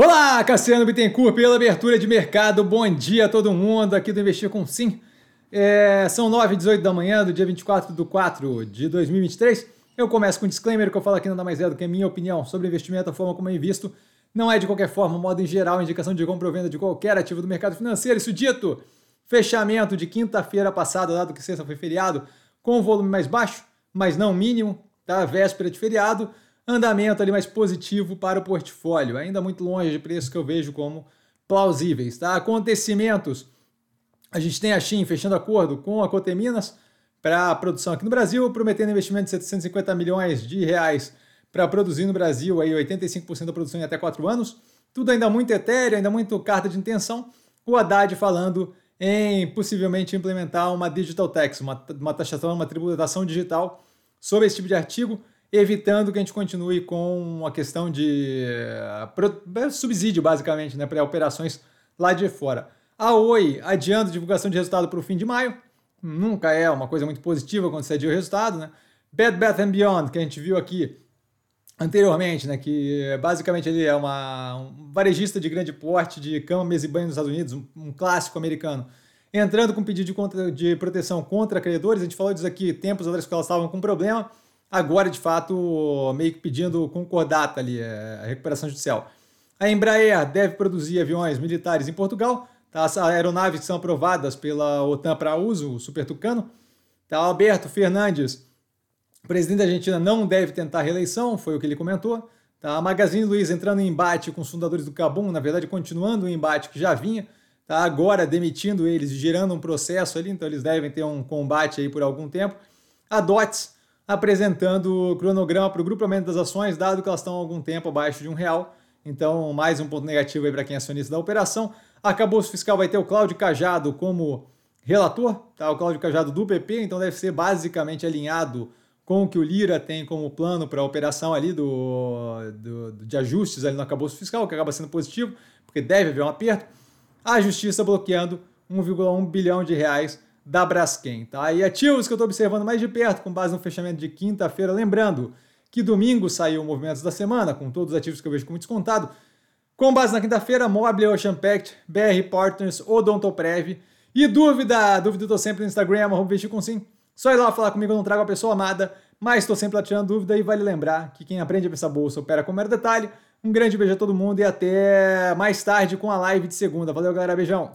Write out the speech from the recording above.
Olá, Cassiano Bittencourt, pela abertura de mercado. Bom dia a todo mundo aqui do Investir com Sim. É, são 9 e 18 da manhã do dia 24 de 4 de 2023. Eu começo com um disclaimer que eu falo aqui nada mais é do que a minha opinião sobre investimento, a forma como eu invisto. Não é de qualquer forma, modo em geral, indicação de compra ou venda de qualquer ativo do mercado financeiro. Isso dito, fechamento de quinta-feira passada, dado que sexta foi feriado, com volume mais baixo, mas não mínimo, tá? Véspera de feriado andamento ali mais positivo para o portfólio, ainda muito longe de preços que eu vejo como plausíveis. Tá? Acontecimentos, a gente tem a Shin fechando acordo com a Coteminas para a produção aqui no Brasil, prometendo investimento de 750 milhões de reais para produzir no Brasil aí 85% da produção em até 4 anos. Tudo ainda muito etéreo, ainda muito carta de intenção. O Haddad falando em possivelmente implementar uma digital tax, uma, uma taxação, uma tributação digital sobre esse tipo de artigo evitando que a gente continue com a questão de uh, subsídio, basicamente, né, para operações lá de fora. A Oi adiando divulgação de resultado para o fim de maio, nunca é uma coisa muito positiva quando você adia o resultado, né? Bed Bath and Beyond, que a gente viu aqui anteriormente, né, que basicamente ele é uma, um varejista de grande porte de cama, mesa e banho nos Estados Unidos, um, um clássico americano, entrando com pedido de, contra, de proteção contra credores. A gente falou disso aqui tempos atrás que elas estavam com problema agora de fato meio que pedindo concordata ali, é, a recuperação judicial. A Embraer deve produzir aviões militares em Portugal, tá? as aeronaves que são aprovadas pela OTAN para uso, o Super Tucano. Tá? Alberto Fernandes, presidente da Argentina, não deve tentar reeleição, foi o que ele comentou. Tá? A Magazine Luiza entrando em embate com os fundadores do Cabum, na verdade continuando o embate que já vinha, tá? agora demitindo eles e gerando um processo ali, então eles devem ter um combate aí por algum tempo. A DOTS, apresentando o cronograma para o grupamento das ações, dado que elas estão há algum tempo abaixo de um real. Então, mais um ponto negativo aí para quem é acionista da operação. Acabouço fiscal vai ter o Cláudio Cajado como relator, tá? o Cláudio Cajado do PP, então deve ser basicamente alinhado com o que o Lira tem como plano para a operação ali do, do, de ajustes ali no acabouço fiscal, que acaba sendo positivo, porque deve haver um aperto. A justiça bloqueando 1,1 bilhão de reais da Braskem. Tá? E ativos que eu estou observando mais de perto, com base no fechamento de quinta-feira, lembrando que domingo saiu o Movimentos da Semana, com todos os ativos que eu vejo como descontado. Com base na quinta-feira, Mobile, Ocean Pact, BR Partners, Odontoprev. E dúvida, dúvida eu tô sempre no Instagram, arroba com sim. Só ir lá falar comigo, eu não trago a pessoa amada, mas estou sempre lá tirando dúvida e vale lembrar que quem aprende a pensar bolsa opera com mero detalhe. Um grande beijo a todo mundo e até mais tarde com a live de segunda. Valeu, galera. Beijão.